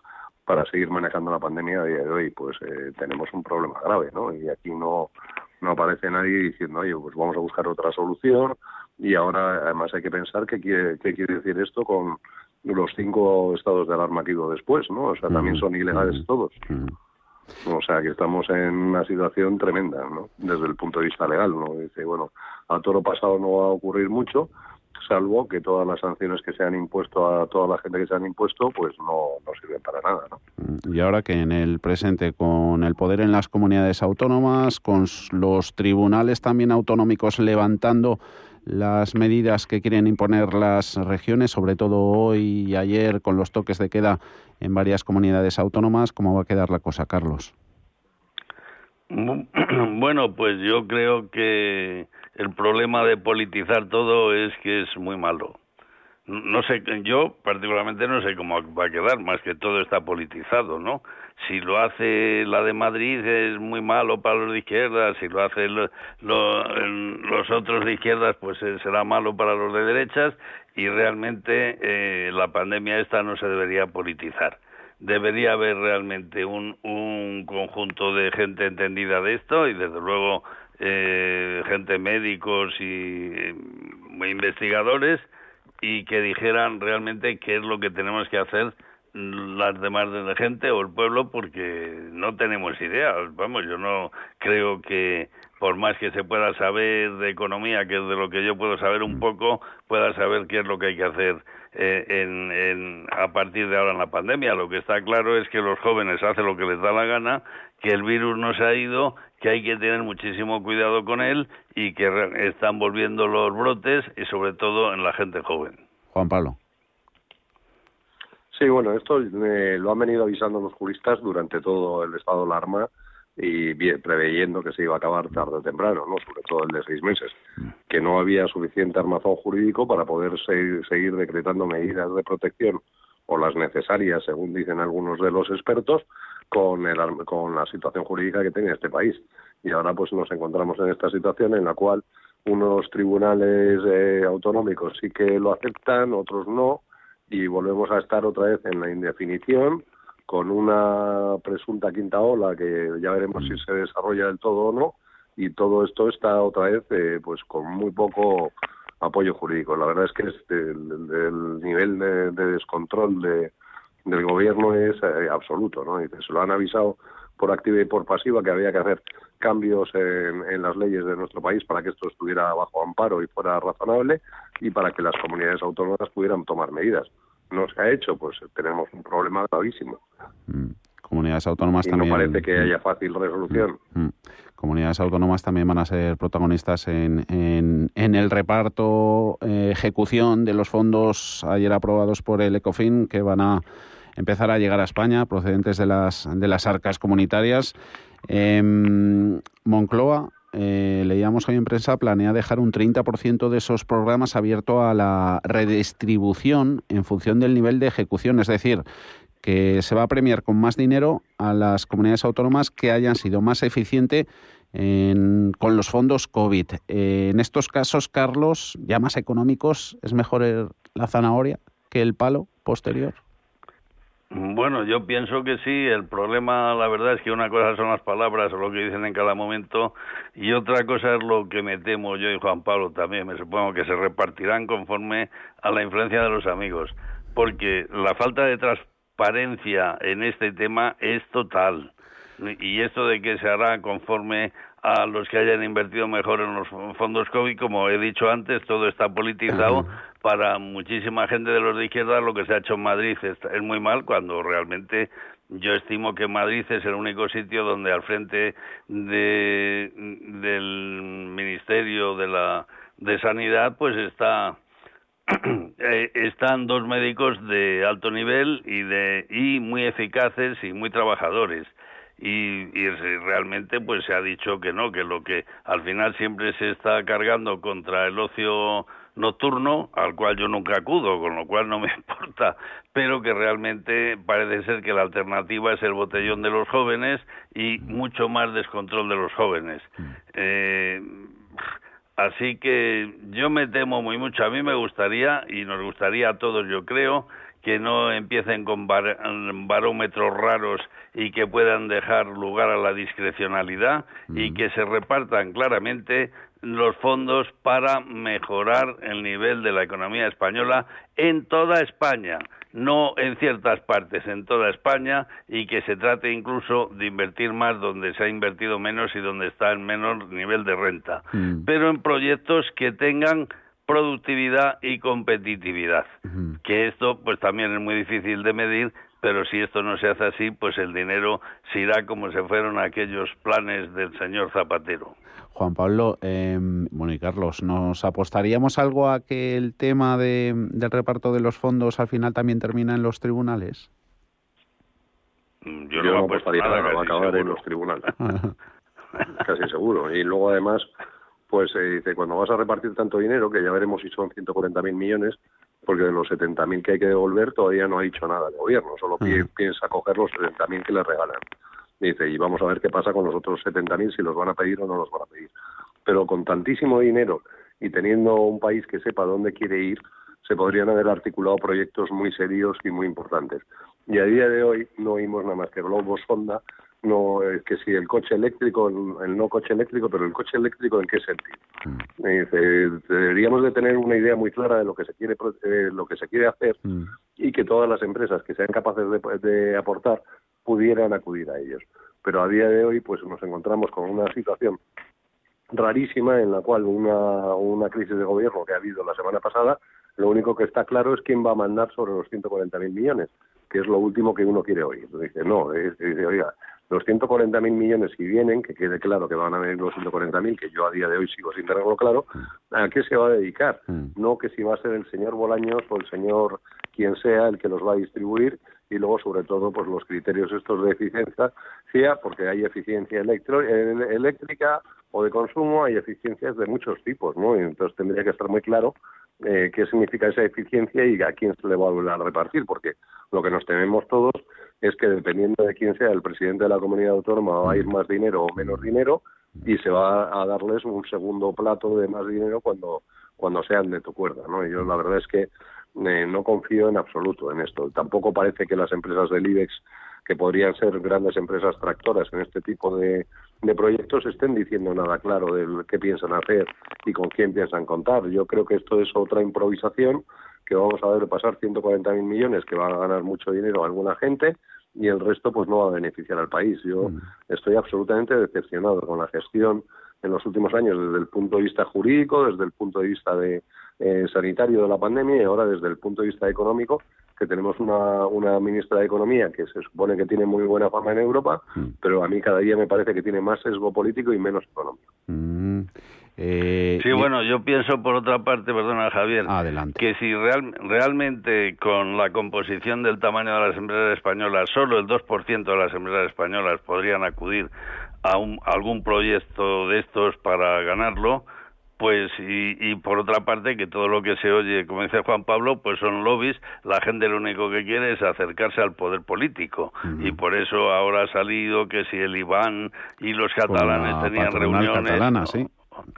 para seguir manejando la pandemia a día de hoy. Pues eh, tenemos un problema grave no y aquí no no aparece nadie diciendo oye pues vamos a buscar otra solución y ahora además hay que pensar qué quiere qué quiere decir esto con los cinco estados de alarma que hubo después no o sea también son ilegales todos O sea que estamos en una situación tremenda, ¿no? Desde el punto de vista legal, ¿no? Dice, bueno, a toro pasado no va a ocurrir mucho, salvo que todas las sanciones que se han impuesto a toda la gente que se han impuesto, pues no, no sirven para nada, ¿no? Y ahora que en el presente, con el poder en las comunidades autónomas, con los tribunales también autonómicos levantando las medidas que quieren imponer las regiones, sobre todo hoy y ayer con los toques de queda en varias comunidades autónomas, ¿cómo va a quedar la cosa, Carlos? <clears throat> Bueno, pues yo creo que el problema de politizar todo es que es muy malo. No sé, yo particularmente no sé cómo va a quedar, más que todo está politizado, ¿no? Si lo hace la de Madrid es muy malo para los de izquierdas, si lo hace los otros de izquierdas pues eh, será malo para los de derechas y realmente eh, la pandemia esta no se debería politizar. Debería haber realmente un, un conjunto de gente entendida de esto y desde luego eh, gente médicos y eh, investigadores y que dijeran realmente qué es lo que tenemos que hacer las demás de la gente o el pueblo porque no tenemos idea. Vamos, yo no creo que por más que se pueda saber de economía, que de lo que yo puedo saber un poco, pueda saber qué es lo que hay que hacer eh, en, a partir de ahora en la pandemia. Lo que está claro es que los jóvenes hacen lo que les da la gana, que el virus no se ha ido, que hay que tener muchísimo cuidado con él y que están volviendo los brotes y sobre todo en la gente joven. Juan Pablo. Sí, bueno, esto eh, lo han venido avisando los juristas durante todo el estado de alarma y preveyendo que se iba a acabar tarde o temprano, ¿no? sobre todo el de seis meses, que no había suficiente armazón jurídico para poder seguir, decretando medidas de protección o las necesarias, según dicen algunos de los expertos, con, el, con la situación jurídica que tenía este país. Y ahora pues nos encontramos en esta situación en la cual unos tribunales eh, autonómicos sí que lo aceptan, otros no, y volvemos a estar otra vez en la indefinición con una presunta quinta ola que ya veremos si se desarrolla del todo o no y todo esto está otra vez eh, pues con muy poco apoyo jurídico. La verdad es que el, nivel de, descontrol de, del gobierno es eh, absoluto, ¿no? Y se lo han avisado por activa y por pasiva que había que hacer cambios en, en, las leyes de nuestro país para que esto estuviera bajo amparo y fuera razonable y para que las comunidades autónomas pudieran tomar medidas no se ha hecho, pues tenemos un problema gravísimo. Mm. Comunidades autónomas también. No parece que haya fácil resolución. Mm. Comunidades autónomas también van a ser protagonistas en, en, el reparto, eh, ejecución de los fondos ayer aprobados por el ECOFIN que van a empezar a llegar a España procedentes de las, de las arcas comunitarias. Em, Moncloa eh, leíamos hoy en prensa, planea dejar un 30% de esos programas abierto a la redistribución en función del nivel de ejecución, es decir, que se va a premiar con más dinero a las comunidades autónomas que hayan sido más eficientes con los fondos COVID. Eh, en estos casos, Carlos, ya más económicos, ¿es mejor la zanahoria que el palo posterior? Bueno, yo pienso que sí. El problema, la verdad, es que una cosa son las palabras o lo que dicen en cada momento y otra cosa es lo que me temo yo y Juan Pablo también. Me supongo que se repartirán conforme a la influencia de los amigos, porque la falta de transparencia en este tema es total. Y esto de que se hará conforme a los que hayan invertido mejor en los fondos COVID, como he dicho antes, todo está politizado. Para muchísima gente de los de izquierda lo que se ha hecho en Madrid es, muy mal cuando realmente yo estimo que Madrid es el único sitio donde al frente de, del Ministerio de la de Sanidad pues está <clears throat> eh, están dos médicos de alto nivel y de y muy eficaces y muy trabajadores y, y, realmente pues se ha dicho que no que lo que al final siempre se está cargando contra el ocio nocturno, al cual yo nunca acudo, con lo cual no me <laughs> importa, pero que realmente parece ser que la alternativa es el botellón de los jóvenes y mucho más descontrol de los jóvenes. Eh, así que yo me temo muy mucho. A mí me gustaría, y nos gustaría a todos, yo creo, que no empiecen con barómetros raros y que puedan dejar lugar a la discrecionalidad y que se repartan claramente los fondos para mejorar el nivel de la economía española en toda España, no en ciertas partes, en toda España, y que se trate incluso de invertir más donde se ha invertido menos y donde está en menor nivel de renta, Mm. pero en proyectos que tengan productividad y competitividad, que esto pues también es muy difícil de medir, pero si esto no se hace así, pues el dinero se irá como se fueron aquellos planes del señor Zapatero. Juan Pablo, eh, bueno y Carlos, ¿nos apostaríamos algo a que el tema de, del reparto de los fondos al final también termina en los tribunales? Yo, Yo, no no apostaría nada, nada, va a acabar en los tribunales. <laughs> casi seguro. Y luego además, pues se dice, cuando vas a repartir tanto dinero, que ya veremos si son 140.000 millones, porque de los 70.000 que hay que devolver todavía no ha dicho nada el gobierno, solo pi- piensa coger los 70.000 que le regalan. Dice, y vamos a ver qué pasa con los otros 70.000, si los van a pedir o no los van a pedir. Pero con tantísimo dinero y teniendo un país que sepa dónde quiere ir, se podrían haber articulado proyectos muy serios y muy importantes. Y a día de hoy no oímos nada más que globos sonda, no eh, que si el coche eléctrico, el, el no coche eléctrico, pero el coche eléctrico en qué sentido. Eh, dice, deberíamos de tener una idea muy clara de lo que se quiere eh, lo que se quiere hacer y que todas las empresas que sean capaces de, de aportar pudieran acudir a ellos. Pero a día de hoy pues nos encontramos con una situación rarísima en la cual una, una crisis de gobierno que ha habido la semana pasada, lo único que está claro es quién va a mandar sobre los 140.000 millones, que es lo último que uno quiere oír. Dice, no, es- dice, oiga, los 140.000 millones si vienen, que quede claro que van a venir los 140.000, que yo a día de hoy sigo sin tenerlo claro, ¿a qué se va a dedicar? No que si va a ser el señor Bolaños o el señor quien sea el que los va a distribuir y luego sobre todo pues los criterios estos de eficiencia, porque hay eficiencia electro- el- eléctrica o de consumo, hay eficiencias de muchos tipos, ¿no? Y entonces tendría que estar muy claro eh, qué significa esa eficiencia y a quién se le va a repartir, porque lo que nos tememos todos es que dependiendo de quién sea el presidente de la comunidad autónoma va a ir más dinero o menos dinero y se va a darles un segundo plato de más dinero cuando cuando sean de tu cuerda, ¿no? Y yo la verdad es que eh, no confío en absoluto en esto. Tampoco parece que las empresas del IBEX, que podrían ser grandes empresas tractoras en este tipo de, de proyectos, estén diciendo nada claro de qué piensan hacer y con quién piensan contar. Yo creo que esto es otra improvisación que vamos a ver pasar 140.000 millones que van a ganar mucho dinero a alguna gente y el resto pues no va a beneficiar al país. Yo estoy absolutamente decepcionado con la gestión en los últimos años desde el punto de vista jurídico, desde el punto de vista de eh, sanitario de la pandemia y ahora desde el punto de vista económico que tenemos una, una ministra de Economía que se supone que tiene muy buena fama en Europa, pero a mí cada día me parece que tiene más sesgo político y menos económico. Mm, eh, Sí, y- bueno, yo pienso por otra parte, perdona Javier, Adelante. que si real- realmente con la composición del tamaño de las empresas españolas, solo el 2% de las empresas españolas podrían acudir a, un- a algún proyecto de estos para ganarlo, pues y, y por otra parte que todo lo que se oye, como dice Juan Pablo, pues son lobbies, la gente lo único que quiere es acercarse al poder político y por eso ahora ha salido que si el Iván y los con catalanes la tenían reuniones catalana, sí.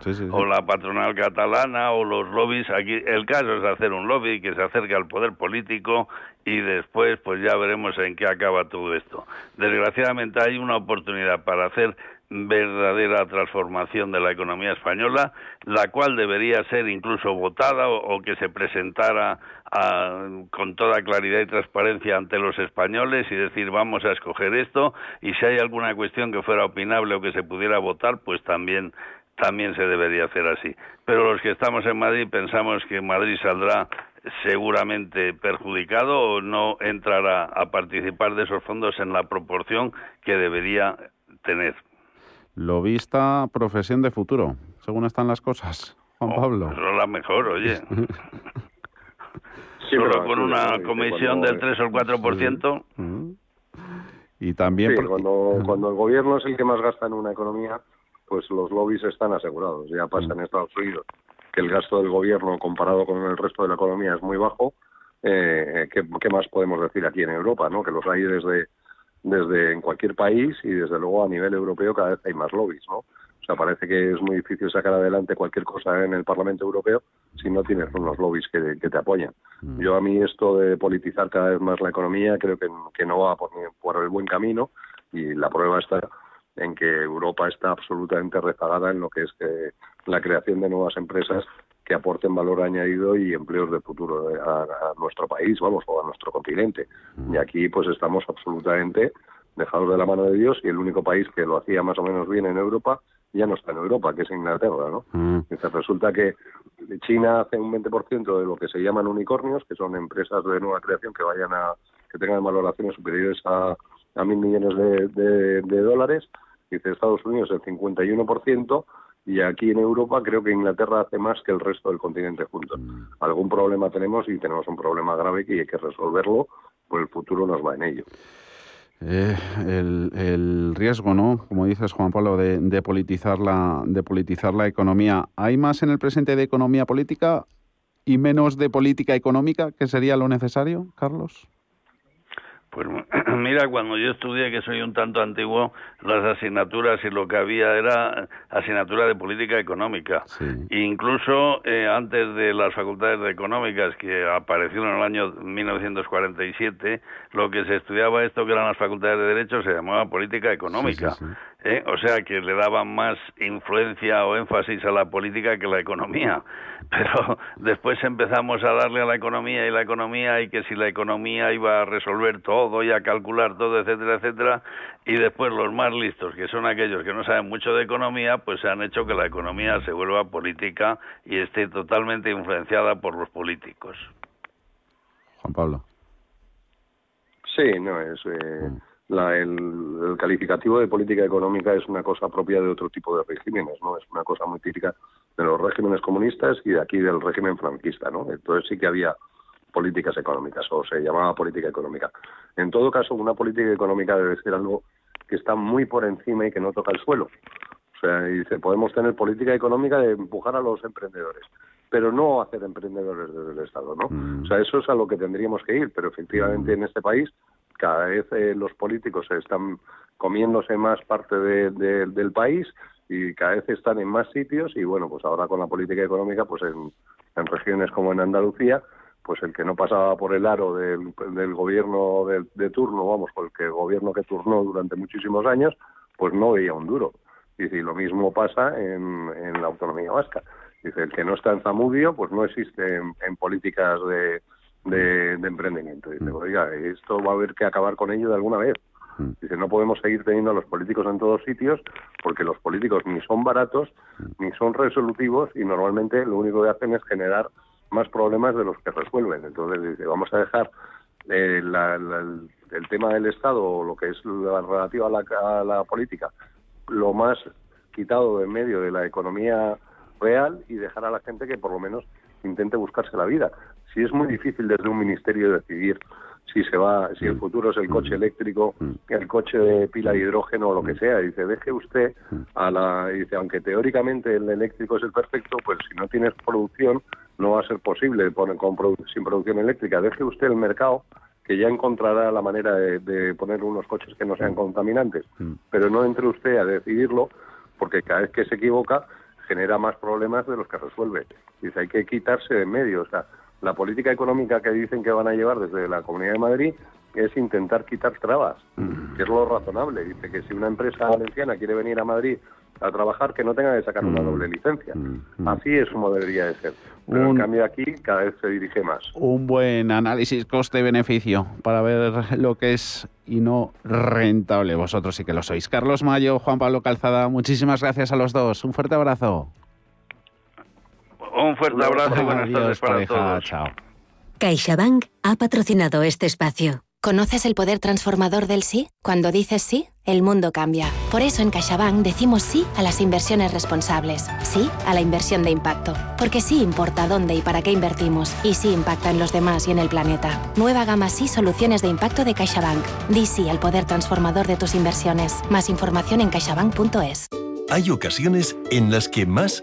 Sí, sí, sí. o la patronal catalana o los lobbies aquí el caso es hacer un lobby que se acerque al poder político y después pues ya veremos en qué acaba todo esto desgraciadamente hay una oportunidad para hacer verdadera transformación de la economía española, la cual debería ser incluso votada o, que se presentara a- con toda claridad y transparencia ante los españoles y decir vamos a escoger esto y si hay alguna cuestión que fuera opinable o que se pudiera votar, pues también también se debería hacer así. Pero los que estamos en Madrid pensamos que Madrid saldrá seguramente perjudicado o no entrará a participar de esos fondos en la proporción que debería tener. Lobista, profesión de futuro, según están las cosas. Juan Pablo. Eso es la mejor, oye. <laughs> Sí, Solo pero con sí, una sí, comisión cuando- del 3 o el 4%. Y también... Cuando, <laughs> cuando el gobierno es el que más gasta en una economía, pues los lobbies están asegurados. Ya pasa en Estados Unidos que el gasto del gobierno comparado con el resto de la economía es muy bajo. Eh, ¿qué, qué más podemos decir aquí en Europa? ¿no? Que los hay desde, desde en cualquier país y desde luego a nivel europeo cada vez hay más lobbies. ¿no? O sea, parece que es muy difícil sacar adelante cualquier cosa en el Parlamento Europeo si no tienes unos lobbies que, que te apoyan. Yo a mí esto de politizar cada vez más la economía creo que, que no va por, por el buen camino y la prueba está en que Europa está absolutamente rezagada en lo que es que la creación de nuevas empresas que aporten valor añadido y empleos de futuro a, nuestro país, vamos, o a nuestro continente. Y aquí pues estamos absolutamente dejados de la mano de Dios y el único país que lo hacía más o menos bien en Europa ya no está en Europa, que es Inglaterra, ¿no? Entonces resulta que China hace un 20% de lo que se llaman unicornios, que son empresas de nueva creación que vayan a que tengan valoraciones superiores a, a mil millones de, de dólares. Dice Estados Unidos el 51%, y aquí en Europa creo que Inglaterra hace más que el resto del continente juntos. Mm. Algún problema tenemos y tenemos un problema grave que hay que resolverlo, pues el futuro nos va en ello. Eh, el, riesgo, ¿no? Como dices, Juan Pablo, de, de, politizar la, de politizar la economía. ¿Hay más en el presente de economía política y menos de política económica, que sería lo necesario, Carlos? Pues <clears throat> mira, cuando yo estudié, que soy un tanto antiguo, las asignaturas y lo que había era asignatura de política económica. Incluso eh, antes de las facultades de económicas que aparecieron en el año 1947, lo que se estudiaba esto que eran las facultades de derecho se llamaba política económica. ¿Eh? o sea que le daban más influencia o énfasis a la política que a la economía. <laughs> Pero después empezamos a darle a la economía y la economía y que si la economía iba a resolver todo y a calcular todo, etcétera, etcétera, y después los más listos, que son aquellos que no saben mucho de economía, pues se han hecho que la economía se vuelva política y esté totalmente influenciada por los políticos. Juan Pablo. Sí, no, es... Eh, mm el, calificativo de política económica es una cosa propia de otro tipo de regímenes, ¿no? Es una cosa muy típica de los regímenes comunistas y de aquí del régimen franquista, ¿no? Entonces sí que había políticas económicas o se llamaba política económica. En todo caso, una política económica debe ser algo que está muy por encima y que no toca el suelo. O sea, dice, podemos tener política económica de empujar a los emprendedores, pero no hacer emprendedores desde el Estado, ¿no? Mm. O sea, eso es a lo que tendríamos que ir, pero efectivamente en este país cada vez eh, los políticos están comiéndose más parte del país y cada vez están en más sitios y bueno, pues ahora con la política económica, pues en, regiones como en Andalucía, pues el que no pasaba por el aro del, gobierno de, turno, vamos, con el gobierno que turnó durante muchísimos años, pues no veía un duro. Y, lo mismo pasa en, la autonomía vasca. Dice, el que no está en Zamudio, pues no existe en políticas de, de, emprendimiento. Dice, mm. oiga, esto va a haber que acabar con ello de alguna vez. Mm. Dice, no podemos seguir teniendo a los políticos en todos sitios porque los políticos ni son baratos mm. ni son resolutivos y normalmente lo único que hacen es generar más problemas de los que resuelven. Entonces dice, vamos a dejar eh, el tema del Estado o lo que es la relativa a la, a la política lo más quitado de en medio de la economía real y dejar a la gente que por lo menos intente buscarse la vida si es muy difícil desde un ministerio decidir si se va, si el mm. futuro es el coche mm. eléctrico, mm. el coche de pila de hidrógeno o lo que sea. Dice, deje usted a la, dice, aunque teóricamente el eléctrico es el perfecto, pues si no tienes producción no va a ser posible poner con sin producción eléctrica. Deje usted el mercado que ya encontrará la manera de, de poner unos coches que no sean contaminantes, pero no entre usted a decidirlo porque cada vez que se equivoca genera más problemas de los que resuelve. Dice, hay que quitarse de medio, o sea, la política económica que dicen que van a llevar desde la Comunidad de Madrid es intentar quitar trabas, que es lo razonable. Dice que si una empresa valenciana quiere venir a Madrid a trabajar, que no tenga que sacar una doble licencia. Así es como debería de ser. Pero en cambio aquí cada vez se dirige más. Un buen análisis coste-beneficio para ver lo que es y no rentable. Vosotros sí que lo sois. Carlos Mayo, Juan Pablo Calzada, muchísimas gracias a los dos. Un fuerte abrazo. Un fuerte abrazo y buenas tardes para todos. Chao. CaixaBank ha patrocinado este espacio. ¿Conoces el poder transformador del sí? Cuando dices sí, el mundo cambia. Por eso en CaixaBank decimos sí a las inversiones responsables, sí a la inversión de impacto, porque sí importa dónde y para qué invertimos, y sí impacta en los demás y en el planeta. Nueva gama sí soluciones de impacto de CaixaBank. Di sí al poder transformador de tus inversiones. Más información en caixabank.es. Hay ocasiones en las que más